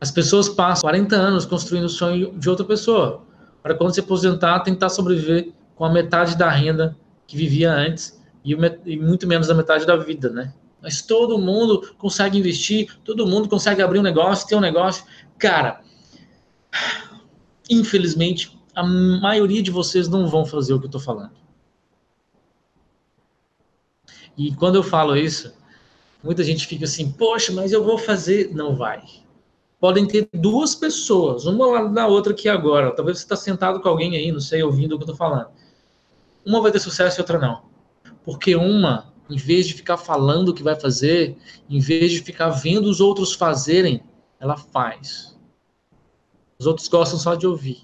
As pessoas passam 40 anos construindo o sonho de outra pessoa. Para quando se aposentar, tentar sobreviver com a metade da renda que vivia antes e, e muito menos da metade da vida, né? Mas todo mundo consegue investir, todo mundo consegue abrir um negócio, ter um negócio. Cara, infelizmente, a maioria de vocês não vão fazer o que eu estou falando. E quando eu falo isso, muita gente fica assim, poxa, mas eu vou fazer. Não vai. Podem ter duas pessoas, uma lá na outra aqui agora. Talvez você está sentado com alguém aí, não sei, ouvindo o que eu estou falando. Uma vai ter sucesso e outra não. Porque uma, em vez de ficar falando o que vai fazer, em vez de ficar vendo os outros fazerem, ela faz. Os outros gostam só de ouvir.